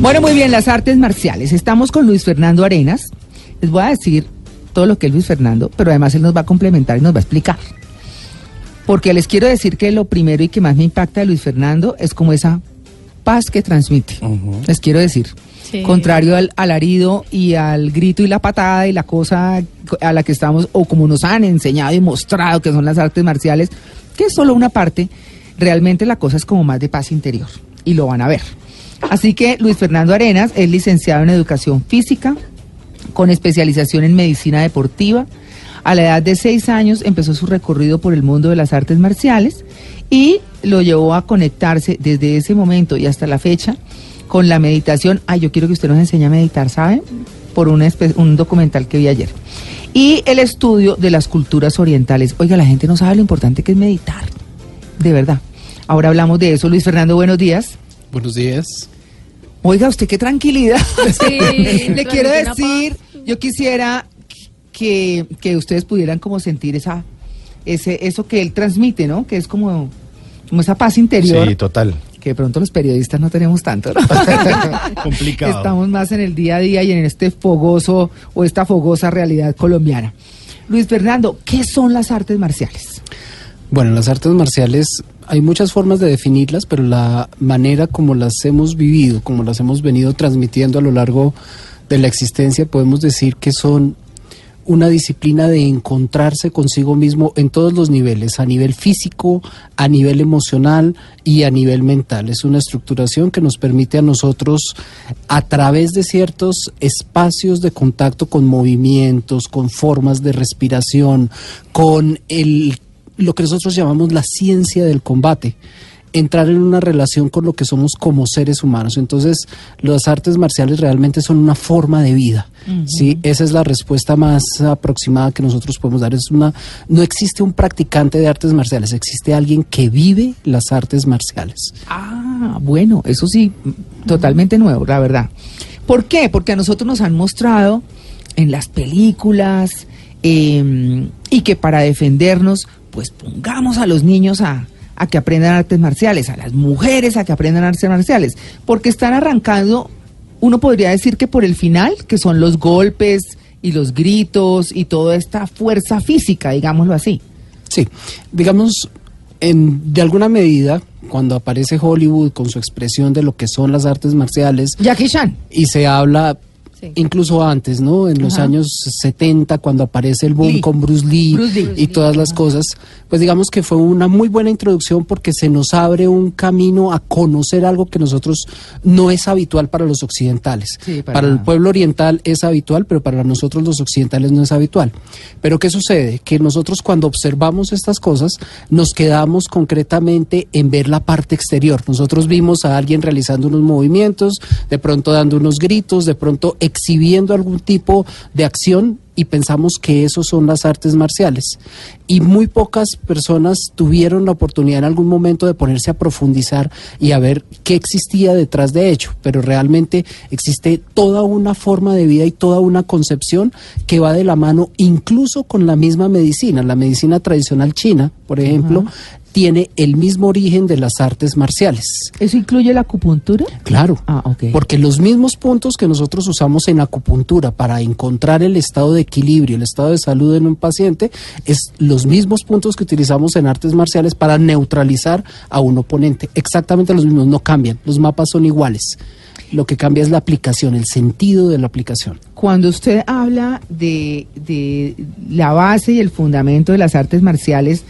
Bueno, muy bien, las artes marciales. Estamos con Luis Fernando Arenas. Les voy a decir todo lo que es Luis Fernando, pero además él nos va a complementar y nos va a explicar. Porque les quiero decir que lo primero y que más me impacta de Luis Fernando es como esa paz que transmite. Les quiero decir. Sí. Contrario al alarido y al grito y la patada y la cosa a la que estamos, o como nos han enseñado y mostrado que son las artes marciales, que es solo una parte, realmente la cosa es como más de paz interior. Y lo van a ver. Así que Luis Fernando Arenas es licenciado en educación física, con especialización en medicina deportiva. A la edad de seis años empezó su recorrido por el mundo de las artes marciales y lo llevó a conectarse desde ese momento y hasta la fecha con la meditación. Ay, yo quiero que usted nos enseñe a meditar, ¿sabe? Por un, espe- un documental que vi ayer. Y el estudio de las culturas orientales. Oiga, la gente no sabe lo importante que es meditar. De verdad. Ahora hablamos de eso. Luis Fernando, buenos días. Buenos días. Oiga, usted qué tranquilidad. Sí, Le quiero decir, yo quisiera que, que ustedes pudieran como sentir esa, ese, eso que él transmite, ¿no? Que es como, como esa paz interior. Sí, total. Que de pronto los periodistas no tenemos tanto, ¿no? Complicado. Estamos más en el día a día y en este fogoso o esta fogosa realidad colombiana. Luis Fernando, ¿qué son las artes marciales? Bueno, las artes marciales hay muchas formas de definirlas, pero la manera como las hemos vivido, como las hemos venido transmitiendo a lo largo de la existencia, podemos decir que son una disciplina de encontrarse consigo mismo en todos los niveles, a nivel físico, a nivel emocional y a nivel mental. Es una estructuración que nos permite a nosotros, a través de ciertos espacios de contacto con movimientos, con formas de respiración, con el, lo que nosotros llamamos la ciencia del combate, entrar en una relación con lo que somos como seres humanos. Entonces, las artes marciales realmente son una forma de vida. ¿sí? Esa es la respuesta más aproximada que nosotros podemos dar. Es una, no existe un practicante de artes marciales, existe alguien que vive las artes marciales. Ah, bueno, eso sí, totalmente nuevo, la verdad. ¿Por qué? Porque a nosotros nos han mostrado en las películas eh, y que para defendernos, pues pongamos a los niños a, a que aprendan artes marciales, a las mujeres a que aprendan artes marciales, porque están arrancando, uno podría decir que por el final, que son los golpes y los gritos y toda esta fuerza física, digámoslo así. Sí, digamos, en, de alguna medida, cuando aparece Hollywood con su expresión de lo que son las artes marciales, Jackie Chan. y se habla Sí. incluso antes, ¿no? En los Ajá. años 70, cuando aparece el boom Lee. con Bruce Lee, Bruce Lee. y todas las cosas, pues digamos que fue una muy buena introducción porque se nos abre un camino a conocer algo que nosotros no es habitual para los occidentales. Sí, para para el pueblo oriental es habitual, pero para nosotros los occidentales no es habitual. Pero ¿qué sucede? Que nosotros cuando observamos estas cosas nos quedamos concretamente en ver la parte exterior. Nosotros vimos a alguien realizando unos movimientos, de pronto dando unos gritos, de pronto exhibiendo algún tipo de acción y pensamos que eso son las artes marciales. Y muy pocas personas tuvieron la oportunidad en algún momento de ponerse a profundizar y a ver qué existía detrás de ello. Pero realmente existe toda una forma de vida y toda una concepción que va de la mano incluso con la misma medicina. La medicina tradicional china, por ejemplo, tiene el mismo origen de las artes marciales. ¿Eso incluye la acupuntura? Claro. Ah. Porque los mismos puntos que nosotros usamos en acupuntura para encontrar el estado de equilibrio, el estado de salud en un paciente, es los mismos puntos que utilizamos en artes marciales para neutralizar a un oponente. Exactamente los mismos, no cambian. Los mapas son iguales. Lo que cambia es la aplicación, el sentido de la aplicación. Cuando usted habla de, de la base y el fundamento de las artes marciales,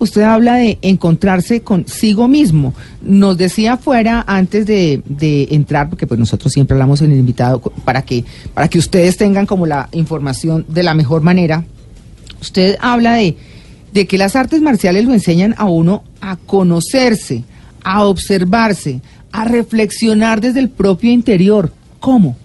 usted habla de encontrarse consigo mismo. Nos decía afuera antes de, de entrar, porque pues nosotros siempre hablamos en el invitado para que, para que ustedes tengan como la información de la mejor manera. Usted habla de, de que las artes marciales lo enseñan a uno a conocerse, a observarse, a reflexionar desde el propio interior. ¿Cómo?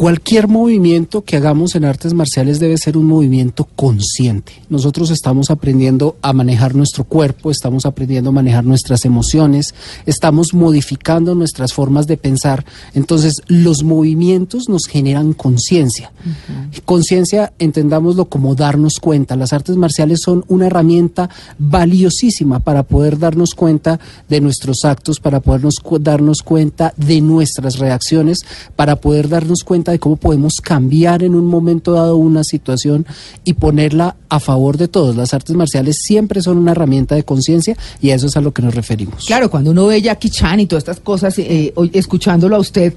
Cualquier movimiento que hagamos en artes marciales debe ser un movimiento consciente. Nosotros estamos aprendiendo a manejar nuestro cuerpo, estamos aprendiendo a manejar nuestras emociones, estamos modificando nuestras formas de pensar. Entonces, los movimientos nos generan conciencia. Conciencia, entendámoslo como darnos cuenta. Las artes marciales son una herramienta valiosísima para poder darnos cuenta de nuestros actos, para podernos cu- darnos cuenta de nuestras reacciones, para poder darnos cuenta de cómo podemos cambiar en un momento dado una situación y ponerla a favor de todos. Las artes marciales siempre son una herramienta de conciencia y a eso es a lo que nos referimos. Claro, cuando uno ve Jackie Chan y todas estas cosas, eh, escuchándolo a usted,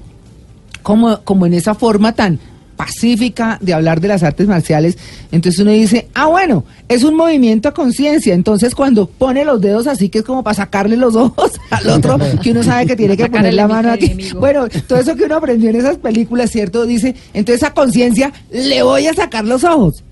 como, como en esa forma tan pacífica de hablar de las artes marciales, entonces uno dice, ah, bueno, es un movimiento a conciencia, entonces cuando pone los dedos así, que es como para sacarle los ojos al otro, que uno sabe que tiene que poner la mano aquí. enemigo. Bueno, todo eso que uno aprendió en esas películas, ¿cierto? Dice, entonces a conciencia le voy a sacar los ojos.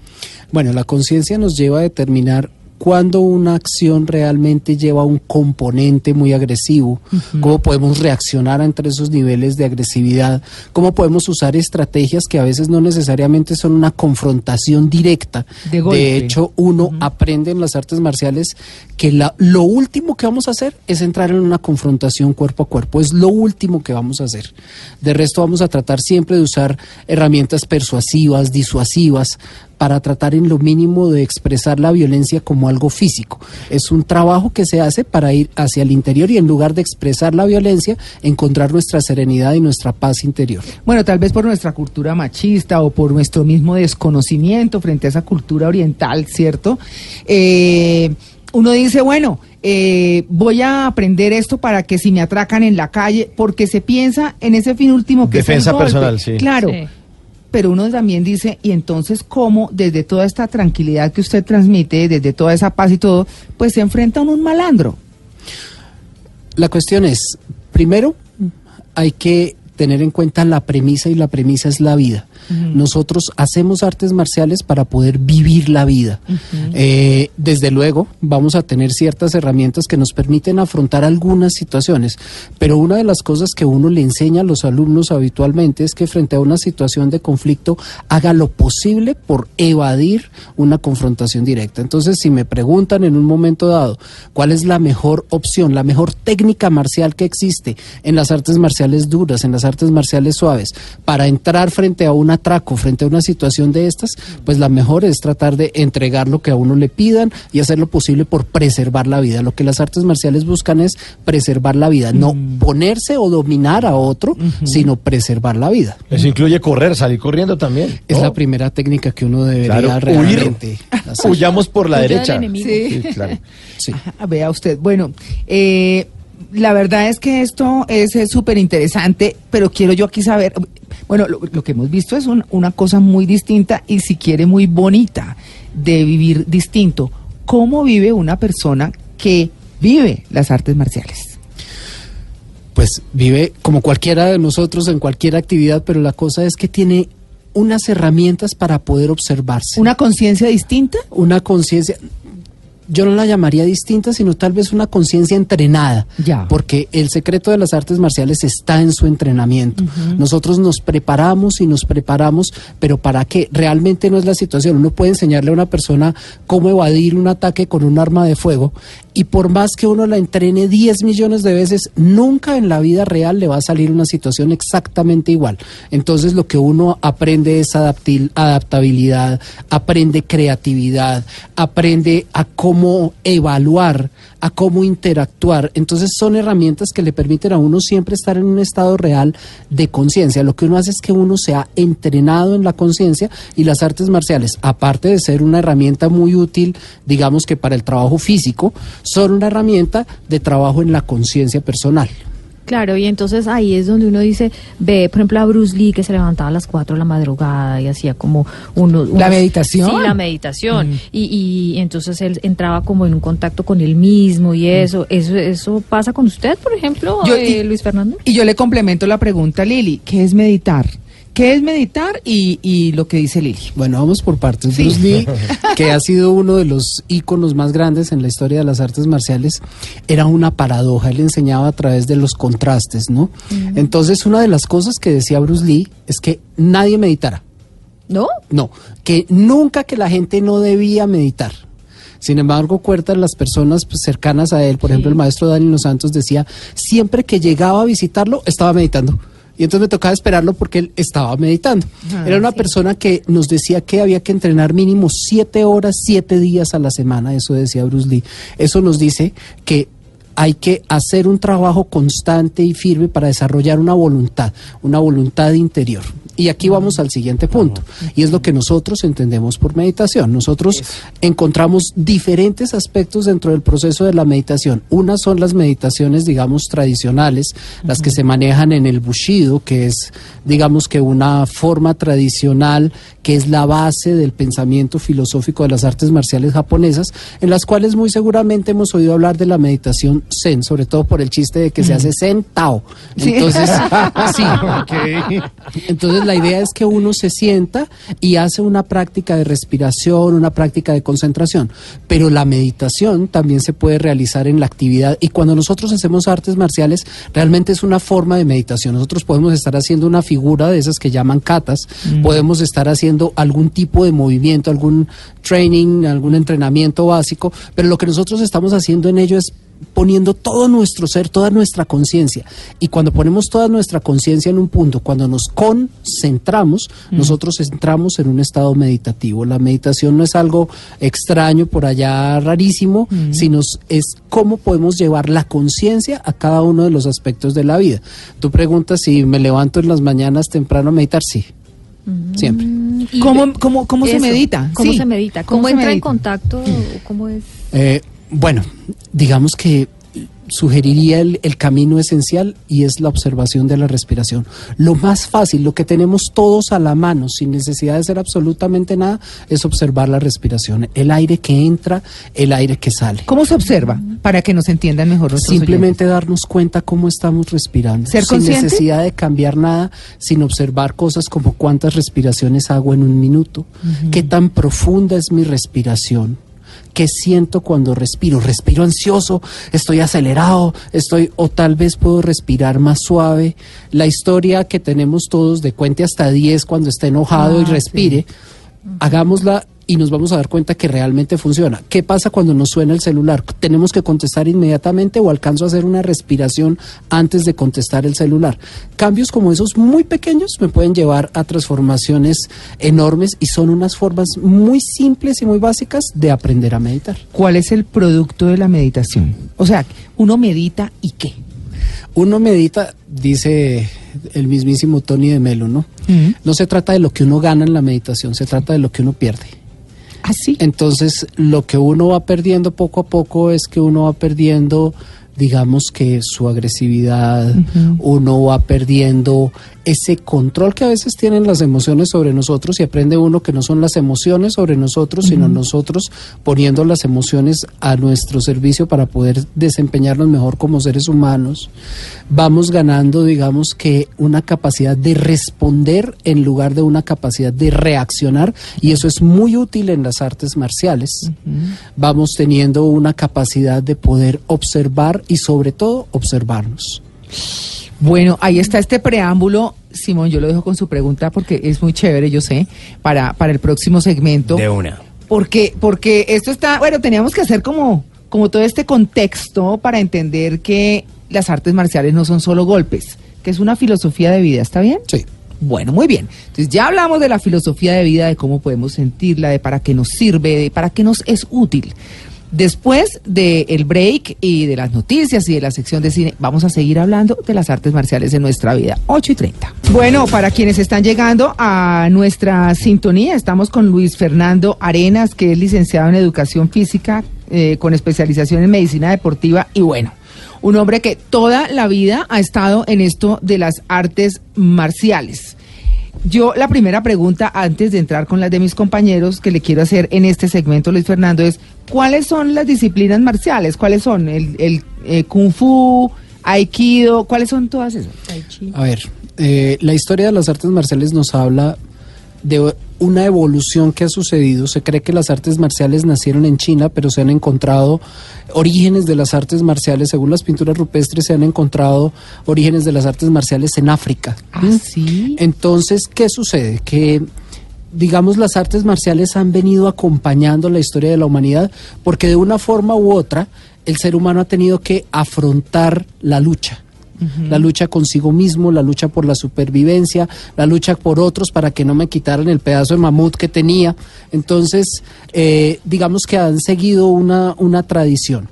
Bueno, la conciencia nos lleva a determinar cuándo una acción realmente lleva un componente muy agresivo, cómo podemos reaccionar entre esos niveles de agresividad, cómo podemos usar estrategias que a veces no necesariamente son una confrontación directa. De hecho, uno aprende en las artes marciales que la- lo último que vamos a hacer es entrar en una confrontación cuerpo a cuerpo, es lo último que vamos a hacer. De resto vamos a tratar siempre de usar herramientas persuasivas, disuasivas, para tratar en lo mínimo de expresar la violencia como algo físico. Es un trabajo que se hace para ir hacia el interior y en lugar de expresar la violencia, encontrar nuestra serenidad y nuestra paz interior. Bueno, tal vez por nuestra cultura machista o por nuestro mismo desconocimiento frente a esa cultura oriental, ¿cierto? Eh, uno dice, bueno, eh, voy a aprender esto para que si me atracan en la calle, porque se piensa en ese fin último que es el Defensa golpe. personal, sí. Claro. Sí. Pero uno también dice, y entonces cómo desde toda esta tranquilidad que usted transmite, desde toda esa paz y todo, pues se enfrenta a un malandro. La cuestión es, primero, hay que tener en cuenta la premisa y la premisa es la vida. Nosotros hacemos artes marciales para poder vivir la vida. Eh, desde luego, vamos a tener ciertas herramientas que nos permiten afrontar algunas situaciones, pero una de las cosas que uno le enseña a los alumnos habitualmente es que frente a una situación de conflicto haga lo posible por evadir una confrontación directa. Entonces, si me preguntan en un momento dado cuál es la mejor opción, la mejor técnica marcial que existe en las artes marciales duras, en las artes marciales suaves, para entrar frente a un atraco, frente a una situación de estas, pues la mejor es tratar de entregar lo que a uno le pidan y hacer lo posible por preservar la vida. Lo que las artes marciales buscan es preservar la vida, no ponerse o dominar a otro, sino preservar la vida. Eso incluye correr, salir corriendo también. Es ¿no? la primera técnica que uno debería Claro, realmente huir. hacer. Huyamos por la derecha. Sí. Sí, claro. Sí. Vea usted, bueno, eh, la verdad es que esto es súper interesante, pero quiero yo aquí saber, bueno, lo, lo que hemos visto es un- una cosa muy distinta y si quiere muy bonita de vivir distinto. ¿Cómo vive una persona que vive las artes marciales? pues vive como cualquiera de nosotros en cualquier actividad, pero la cosa es que tiene unas herramientas para poder observarse. ¿Una conciencia distinta? una conciencia, yo no la llamaría distinta, sino tal vez una conciencia entrenada. Ya. Porque el secreto de las artes marciales está en su entrenamiento. Nosotros nos preparamos y nos preparamos, pero ¿para qué? Realmente no es la situación. Uno puede enseñarle a una persona cómo evadir un ataque con un arma de fuego y por más que uno la entrene 10 millones de veces, nunca en la vida real le va a salir una situación exactamente igual. Entonces lo que uno aprende es adaptil- adaptabilidad, aprende creatividad, aprende a cómo evaluar, a cómo interactuar. Entonces son herramientas que le permiten a uno siempre estar en un estado real de conciencia. Lo que uno hace es que uno se ha entrenado en la conciencia y las artes marciales, aparte de ser una herramienta muy útil, digamos que para el trabajo físico, son una herramienta de trabajo en la conciencia personal. Claro, y entonces ahí es donde uno dice, ve, por ejemplo, a Bruce Lee que se levantaba a las 4 de la madrugada y hacía como uno, ¿La meditación? Sí, la meditación. Y, y entonces él entraba como en un contacto con él mismo y eso. ¿Eso eso pasa con usted, por ejemplo, Yo- eh, y- Luis Fernando? Y yo le complemento la pregunta, Lili, ¿qué es meditar? ¿Qué es meditar y, y lo que dice Lili? Bueno, vamos por partes. Bruce Lee, que ha sido uno de los íconos más grandes en la historia de las artes marciales, era una paradoja. Él enseñaba a través de los contrastes, ¿no? Entonces, una de las cosas que decía Bruce Lee es que nadie meditara. ¿No? No, que nunca que la gente no debía meditar. Sin embargo, cuentan las personas pues, cercanas a él, por ejemplo, el maestro Daniel Los Santos decía, siempre que llegaba a visitarlo, estaba meditando. Y entonces me tocaba esperarlo porque él estaba meditando. Era una persona que nos decía que había que entrenar mínimo siete horas, siete días a la semana, eso decía Bruce Lee. Eso nos dice que hay que hacer un trabajo constante y firme para desarrollar una voluntad, una voluntad interior. Y aquí vamos al siguiente punto, y es lo que nosotros entendemos por meditación. Nosotros encontramos diferentes aspectos dentro del proceso de la meditación. Unas son las meditaciones, digamos, tradicionales, las que se manejan en el Bushido, que es, digamos, que una forma tradicional que es la base del pensamiento filosófico de las artes marciales japonesas, en las cuales muy seguramente hemos oído hablar de la meditación zen, sobre todo por el chiste de que se hace zen tao. Entonces, sí. Entonces la idea es que uno se sienta y hace una práctica de respiración, una práctica de concentración, pero la meditación también se puede realizar en la actividad. Y cuando nosotros hacemos artes marciales realmente es una forma de meditación. Nosotros podemos estar haciendo una figura de esas que llaman katas, podemos estar haciendo algún tipo de movimiento, algún training, algún entrenamiento básico, pero lo que nosotros estamos haciendo en ello es poniendo todo nuestro ser, toda nuestra conciencia. Y cuando ponemos toda nuestra conciencia en un punto, cuando nos concentramos, nosotros entramos en un estado meditativo. La meditación no es algo extraño por allá rarísimo, sino es cómo podemos llevar la conciencia a cada uno de los aspectos de la vida. Tú preguntas si me levanto en las mañanas temprano a meditar, sí. Siempre. Y ¿Cómo, cómo, cómo se medita? ¿Cómo Sí. se medita? ¿Cómo ¿Cómo, se entra en contacto? ¿Cómo es? Eh, bueno, digamos que sugeriría el, el camino esencial y es la observación de la respiración. Lo más fácil, lo que tenemos todos a la mano, sin necesidad de hacer absolutamente nada, es observar la respiración. El aire que entra, el aire que sale. ¿Cómo se observa? Para que nos entiendan mejor Simplemente darnos cuenta cómo estamos respirando. ¿Ser sin consciente? necesidad de cambiar nada, sin observar cosas como cuántas respiraciones hago en un minuto, qué tan profunda es mi respiración. ¿Qué siento cuando respiro? ¿Respiro ansioso? ¿Estoy acelerado? ¿Estoy o tal vez puedo respirar más suave? La historia que tenemos todos de cuente hasta 10 cuando esté enojado y Ah, respire, hagámosla y nos vamos a dar cuenta que realmente funciona. ¿Qué pasa cuando nos suena el celular? ¿Tenemos que contestar inmediatamente o alcanzo a hacer una respiración antes de contestar el celular? Cambios como esos muy pequeños me pueden llevar a transformaciones enormes y son unas formas muy simples y muy básicas de aprender a meditar. ¿Cuál es el producto de la meditación? O sea, uno medita y qué. Uno medita, dice el mismísimo Tony de Melo, ¿no? No se trata de lo que uno gana en la meditación, se trata de lo que uno pierde. Así. Entonces, lo que uno va perdiendo poco a poco es que uno va perdiendo, digamos que su agresividad, uno va perdiendo ese control que a veces tienen las emociones sobre nosotros y aprende uno que no son las emociones sobre nosotros, sino nosotros poniendo las emociones a nuestro servicio para poder desempeñarnos mejor como seres humanos. Vamos ganando, digamos que, una capacidad de responder en lugar de una capacidad de reaccionar y eso es muy útil en las artes marciales. Vamos teniendo una capacidad de poder observar y sobre todo observarnos. Bueno, ahí está este preámbulo. Simón, yo lo dejo con su pregunta porque es muy chévere, yo sé, para, para el próximo segmento. De una. Porque, porque esto está, bueno, teníamos que hacer como, como todo este contexto para entender que las artes marciales no son solo golpes, que es una filosofía de vida, ¿está bien? Sí. Bueno, muy bien. Entonces ya hablamos de la filosofía de vida, de cómo podemos sentirla, de para qué nos sirve, de para qué nos es útil. Después del break y de las noticias y de la sección de cine, vamos a seguir hablando de las artes marciales en nuestra vida. 8 y 30. Bueno, para quienes están llegando a nuestra sintonía, estamos con Luis Fernando Arenas, que es licenciado en Educación Física eh, con especialización en Medicina Deportiva y bueno, un hombre que toda la vida ha estado en esto de las artes marciales. Yo la primera pregunta antes de entrar con las de mis compañeros que le quiero hacer en este segmento, Luis Fernando, es ¿cuáles son las disciplinas marciales? ¿Cuáles son? ¿El, el, eh, kung fu, Aikido, ¿cuáles son todas esas? A ver, eh, la historia de las artes marciales nos habla de una evolución que ha sucedido. Se cree que las artes marciales nacieron en China, pero se han encontrado orígenes de las artes marciales, según las pinturas rupestres, se han encontrado orígenes de las artes marciales en África. Ah, sí. Entonces, ¿qué sucede? Que digamos las artes marciales han venido acompañando la historia de la humanidad porque de una forma u otra el ser humano ha tenido que afrontar la lucha. La lucha consigo mismo, la lucha por la supervivencia, la lucha por otros para que no me quitaran el pedazo de mamut que tenía. Entonces, eh, digamos que han seguido una, una tradición.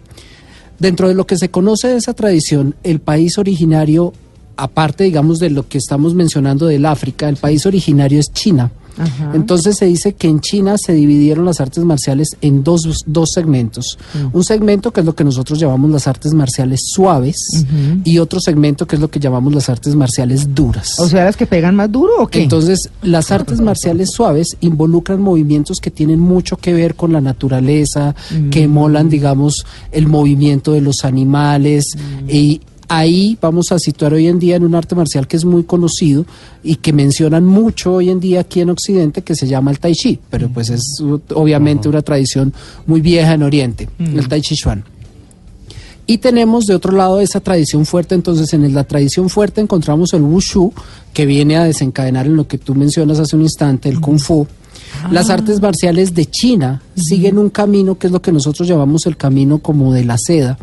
Dentro de lo que se conoce de esa tradición, el país originario, aparte, digamos, de lo que estamos mencionando del África, el país originario es China. Ajá. Entonces se dice que en China se dividieron las artes marciales en dos, dos segmentos. Un segmento que es lo que nosotros llamamos las artes marciales suaves y otro segmento que es lo que llamamos las artes marciales duras. O sea, las que pegan más duro o qué? Entonces, las artes marciales suaves involucran movimientos que tienen mucho que ver con la naturaleza, que emulan, digamos, el movimiento de los animales y ahí vamos a situar hoy en día en un arte marcial que es muy conocido y que mencionan mucho hoy en día aquí en Occidente que se llama el Tai Chi, pero pues es uh, obviamente una tradición muy vieja en Oriente, el Tai Chi Chuan. Y tenemos de otro lado esa tradición fuerte, entonces en la tradición fuerte encontramos el Wushu, que viene a desencadenar en lo que tú mencionas hace un instante, el Kung Fu. Las artes marciales de China siguen un camino que es lo que nosotros llamamos el camino como de la seda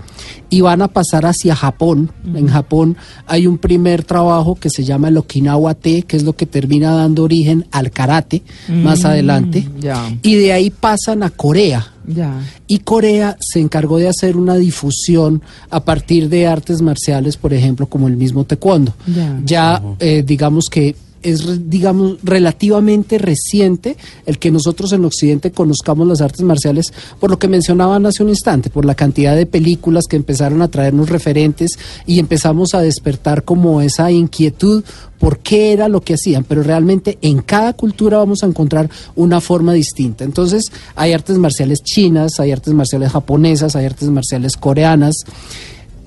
y van a pasar hacia Japón. En Japón hay un primer trabajo que se llama el Okinawa Te, que es lo que termina dando origen al karate más adelante. ya. Y de ahí pasan a Corea. Ya. Y Corea se encargó de hacer una difusión a partir de artes marciales, por ejemplo, como el mismo taekwondo. Ya. Ya, eh, digamos que es, digamos, relativamente reciente el que nosotros en Occidente conozcamos las artes marciales, por lo que mencionaban hace un instante, por la cantidad de películas que empezaron a traernos referentes y empezamos a despertar como esa inquietud por qué era lo que hacían, pero realmente en cada cultura vamos a encontrar una forma distinta. Entonces, hay artes marciales chinas, hay artes marciales japonesas, hay artes marciales coreanas.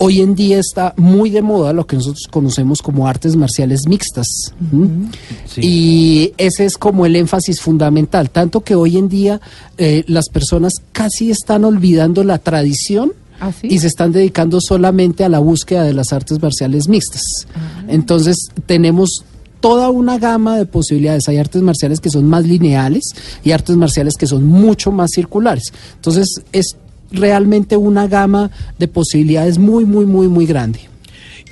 Hoy en día está muy de moda lo que nosotros conocemos como artes marciales mixtas. Y ese es como el énfasis fundamental, tanto que hoy en día eh, las personas casi están olvidando la tradición ¿Ah, sí? y se están dedicando solamente a la búsqueda de las artes marciales mixtas. Entonces tenemos toda una gama de posibilidades. Hay artes marciales que son más lineales y artes marciales que son mucho más circulares. Entonces es realmente una gama de posibilidades muy, muy, muy, muy grande.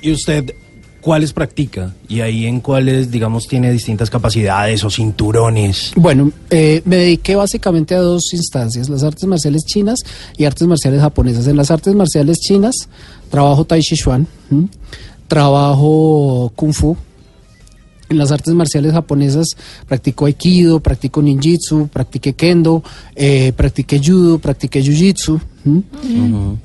¿Y usted cuáles practica? Y ahí en cuáles, digamos, tiene distintas capacidades o cinturones. Bueno, eh, me dediqué básicamente a dos instancias, las artes marciales chinas y artes marciales japonesas. En las artes marciales chinas trabajo Tai Chi Chuan, ¿m? trabajo Kung Fu. En las artes marciales japonesas practico Aikido, practico Ninjitsu, practiqué Kendo, eh, practiqué Judo, practiqué Jiu-Jitsu. ¿m?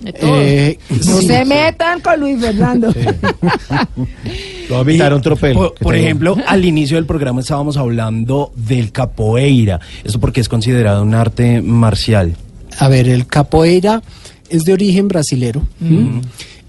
De todo. Eh, No sí. se metan con Luis Fernando. Lo va a invitar a un tropel. Por, por ejemplo, al inicio del programa estábamos hablando del capoeira. Eso porque es considerado un arte marcial. A ver, el capoeira es de origen brasilero ¿m?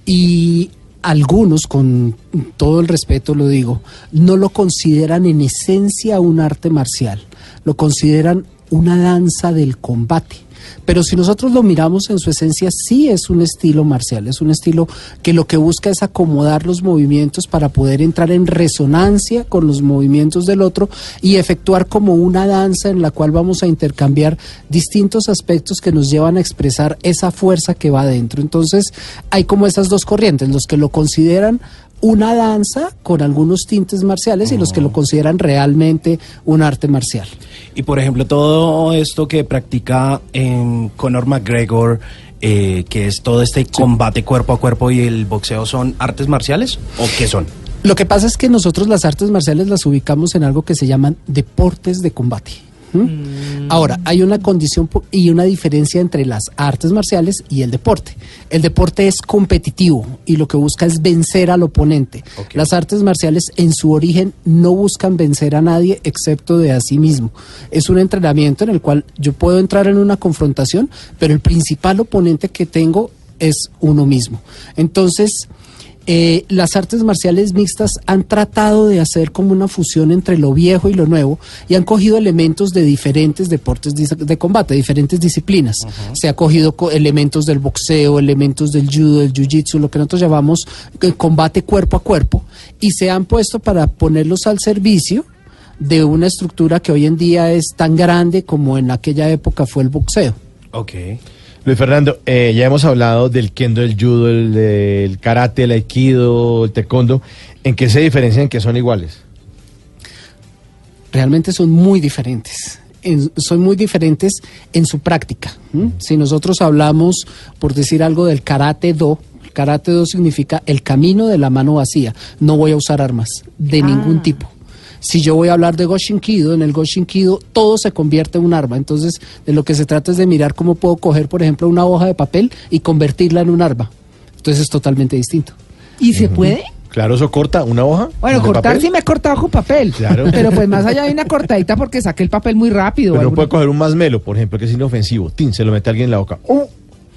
y algunos, con todo el respeto lo digo, no lo consideran en esencia un arte marcial, lo consideran una danza del combate. Pero si nosotros lo miramos en su esencia, sí es un estilo marcial, es un estilo que lo que busca es acomodar los movimientos para poder entrar en resonancia con los movimientos del otro y efectuar como una danza en la cual vamos a intercambiar distintos aspectos que nos llevan a expresar esa fuerza que va adentro. Entonces hay como esas dos corrientes, los que lo consideran una danza con algunos tintes marciales y los que lo consideran realmente un arte marcial. Y por ejemplo, todo esto que practica en Conor McGregor, eh, que es todo este combate cuerpo a cuerpo y el boxeo, ¿son artes marciales o qué son? Lo que pasa es que nosotros las artes marciales las ubicamos en algo que se llaman deportes de combate. ¿M? Ahora, hay una condición y una diferencia entre las artes marciales y el deporte. El deporte es competitivo y lo que busca es vencer al oponente. Las artes marciales en su origen no buscan vencer a nadie excepto de a sí mismo. Es un entrenamiento en el cual yo puedo entrar en una confrontación, pero el principal oponente que tengo es uno mismo. Entonces, eh, las artes marciales mixtas han tratado de hacer como una fusión entre lo viejo y lo nuevo y han cogido elementos de diferentes deportes de combate, diferentes disciplinas. Se ha cogido co- elementos del boxeo, elementos del judo, del jiu-jitsu, lo que nosotros llamamos eh, combate cuerpo a cuerpo y se han puesto para ponerlos al servicio de una estructura que hoy en día es tan grande como en aquella época fue el boxeo. Ok. Luis Fernando, eh, ya hemos hablado del kendo, el judo, el, el karate, el aikido, el taekwondo. ¿En qué se diferencian, en qué son iguales? realmente son muy diferentes. En- son muy diferentes en su práctica. Si nosotros hablamos, por decir algo, del karate do, el karate do significa el camino de la mano vacía. No voy a usar armas de ningún tipo. Si yo voy a hablar de Goshin Kido, en el Goshin Kido todo se convierte en un arma. Entonces, de lo que se trata es de mirar cómo puedo coger, por ejemplo, una hoja de papel y convertirla en un arma. Entonces es totalmente distinto. ¿Y se puede? Claro, eso corta una hoja. Bueno, cortar papel, sí me he cortado con papel. Claro. Pero pues más allá hay una cortadita porque saqué el papel muy rápido. Pero puede coger un masmelo, por ejemplo, que es inofensivo. Tin, se lo mete a alguien en la boca. ¡Uh!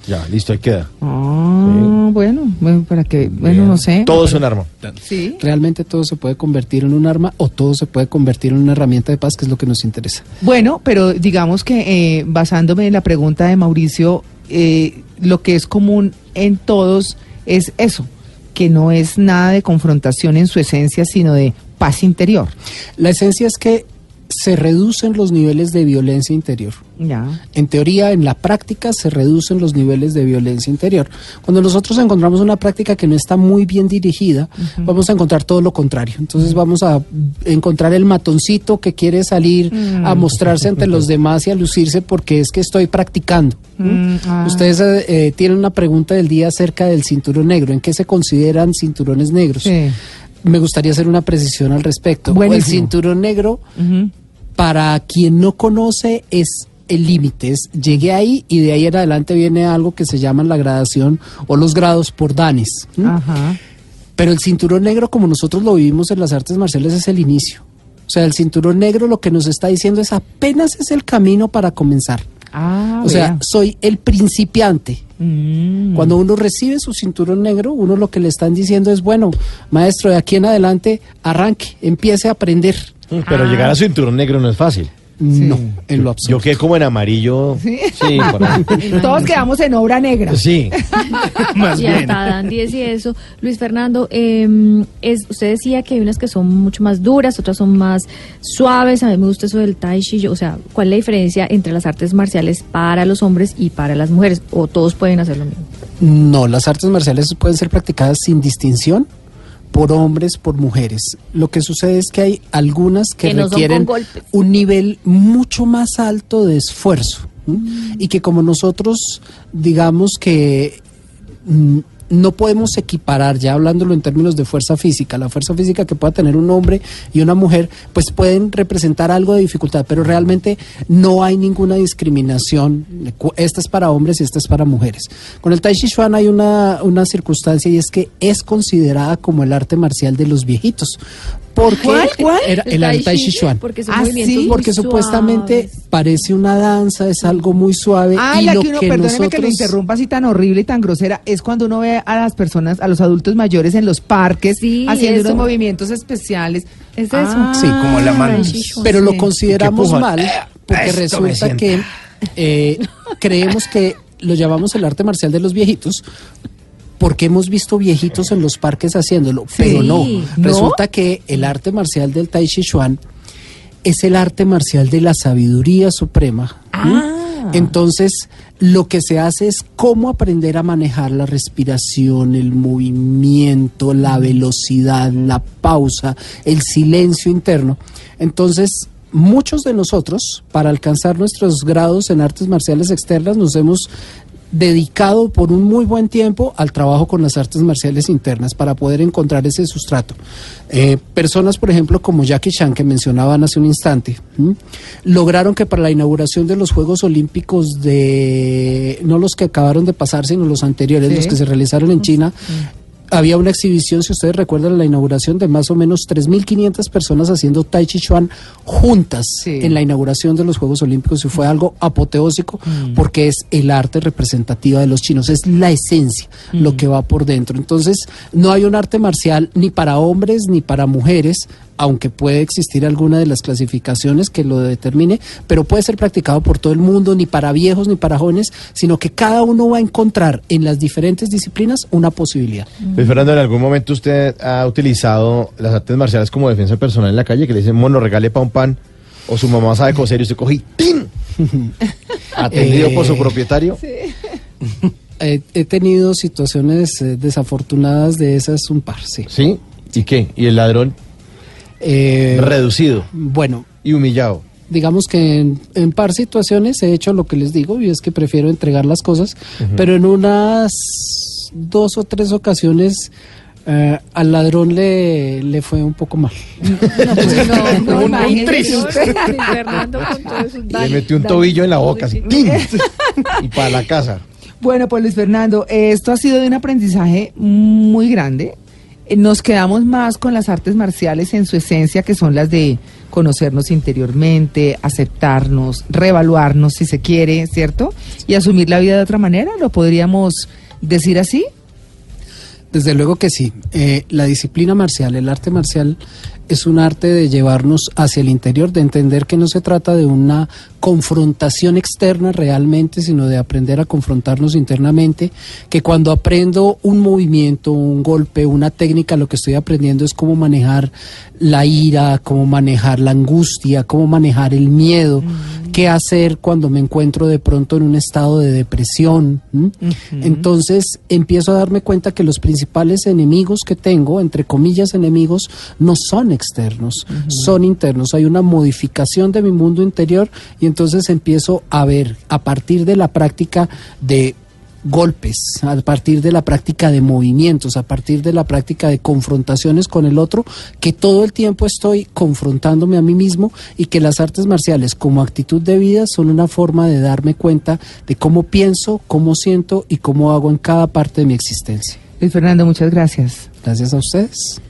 Ya, listo, ahí queda. Ah, bueno, bueno, para que, bueno, no sé. Todo es un arma. Sí. Realmente todo se puede convertir en un arma o todo se puede convertir en una herramienta de paz, que es lo que nos interesa. Bueno, pero digamos que eh, basándome en la pregunta de Mauricio, eh, lo que es común en todos es eso, que no es nada de confrontación en su esencia, sino de paz interior. La esencia es que se reducen los niveles de violencia interior. Ya. En teoría, en la práctica, se reducen los niveles de violencia interior. Cuando nosotros encontramos una práctica que no está muy bien dirigida, vamos a encontrar todo lo contrario. Entonces vamos a encontrar el matoncito que quiere salir a mostrarse ante los demás y a lucirse porque es que estoy practicando. ¿m? Mm, ah. Ustedes eh, tienen una pregunta del día acerca del cinturón negro. ¿En qué se consideran cinturones negros? Sí. Me gustaría hacer una precisión al respecto. Buenísimo. El cinturón negro. Para quien no conoce es el límite, es llegué ahí y de ahí en adelante viene algo que se llama la gradación o los grados por danes. Ajá. Pero el cinturón negro, como nosotros lo vivimos en las artes marciales, es el inicio. O sea, el cinturón negro lo que nos está diciendo es apenas es el camino para comenzar. Ah, o sea, soy el principiante. Mm. Cuando uno recibe su cinturón negro, uno lo que le están diciendo es, bueno, maestro, de aquí en adelante, arranque, empiece a aprender. Pero llegar a cinturón negro no es fácil. No, en lo Yo absoluto. quedé como en amarillo. Sí, ahí. Todos quedamos en obra negra. Sí. Más Y bien. hasta dan 10 y eso. Luis Fernando, eh, es, usted decía que hay unas que son mucho más duras, otras son más suaves. A mí me gusta eso del tai chi. Yo- o sea, ¿cuál es la diferencia entre las artes marciales para los hombres y para las mujeres? ¿O todos pueden hacer lo mismo? No, las artes marciales pueden ser practicadas sin distinción por hombres, por mujeres. Lo que sucede es que hay algunas que, Que no son requieren un nivel mucho más alto de esfuerzo ¿m? y que como nosotros digamos que mm, no podemos equiparar, ya hablándolo en términos de fuerza física, la fuerza física que pueda tener un hombre y una mujer, pues pueden representar algo de dificultad, pero realmente no hay ninguna discriminación. Esta es para hombres y esta es para mujeres. Con el Tai Chi Chuan hay una, una circunstancia y es que es considerada como el arte marcial de los viejitos. Porque ¿Cuál, cuál? Era el, el Tai Chi Chuan. Porque son Ah, sí, Porque supuestamente suaves. parece una danza, es algo muy suave. Ah, y la lo que uno, que perdóneme que lo nosotros- interrumpa así tan horrible y tan grosera, es cuando uno ve a las personas, a los adultos mayores en los parques Sí, haciendo eso. unos movimientos especiales. Es eso. Ah, Sí, como la mano. Pero lo consideramos ¿Qué mal porque Esto resulta que eh, creemos que lo llamamos el arte marcial de los viejitos porque hemos visto viejitos en los parques haciéndolo, pero no. ¿no? Resulta que el arte marcial del Tai Chi Chuan es el arte marcial de la sabiduría suprema. ¿m? Entonces, lo que se hace es cómo aprender a manejar la respiración, el movimiento, la velocidad, la pausa, el silencio interno. Entonces, muchos de nosotros, para alcanzar nuestros grados en artes marciales externas, nos hemos dedicado por un muy buen tiempo al trabajo con las artes marciales internas para poder encontrar ese sustrato. Eh, personas, por ejemplo, como Jackie Chan, que mencionaban hace un instante, ¿m? lograron que para la inauguración de los Juegos Olímpicos de, no los que acabaron de pasar, sino los anteriores, Sí. los que se realizaron en China, había una exhibición, si ustedes recuerdan, la inauguración de más o menos 3.500 personas haciendo Tai Chi Chuan juntas Sí. en la inauguración de los Juegos Olímpicos y fue algo apoteósico porque es el arte representativa de los chinos, es la esencia, lo que va por dentro. Entonces, no hay un arte marcial ni para hombres ni para mujeres, aunque puede existir alguna de las clasificaciones que lo determine, pero puede ser practicado por todo el mundo, ni para viejos ni para jóvenes, sino que cada uno va a encontrar en las diferentes disciplinas una posibilidad. Luis Fernando, ¿en algún momento usted ha utilizado las artes marciales como defensa personal en la calle? Que le dicen, mono, regale pa' un pan. O su mamá sabe coser y usted coge y ¡tin! Atendido por su Eh, propietario. He, he tenido situaciones eh, desafortunadas de esas un par, sí. ¿Sí? ¿Y qué? ¿Y el ladrón Eh, reducido bueno, y humillado? digamos que en, en par situaciones he hecho lo que les digo y es que prefiero entregar las cosas, pero en unas dos o tres ocasiones eh, al ladrón le, le fue un poco mal. No, pues no, no, Un- tris. Le metió un tobillo en la boca, así, ¡tin! Y para la casa. Bueno, pues Luis Fernando, esto ha sido de un aprendizaje muy grande. Eh, Nos quedamos más con las artes marciales en su esencia, que son las de conocernos interiormente, aceptarnos, reevaluarnos si se quiere, ¿cierto? Y asumir la vida de otra manera, ¿lo podríamos decir así? Desde luego que sí. Eh, la disciplina marcial, el arte marcial, es un arte de llevarnos hacia el interior, de entender que no se trata de una confrontación externa realmente, sino de aprender a confrontarnos internamente, que cuando aprendo un movimiento, un golpe, una técnica, lo que estoy aprendiendo es cómo manejar la ira, cómo manejar la angustia, cómo manejar el miedo, qué hacer cuando me encuentro de pronto en un estado de depresión. Entonces empiezo a darme cuenta que los principales enemigos que tengo, entre comillas enemigos, no son externos, son internos. Hay una modificación de mi mundo interior y entonces empiezo a ver a partir de la práctica de golpes, a partir de la práctica de movimientos, a partir de la práctica de confrontaciones con el otro, que todo el tiempo estoy confrontándome a mí mismo y que las artes marciales como actitud de vida son una forma de darme cuenta de cómo pienso, cómo siento y cómo hago en cada parte de mi existencia. Luis Fernando, muchas gracias. Gracias a ustedes.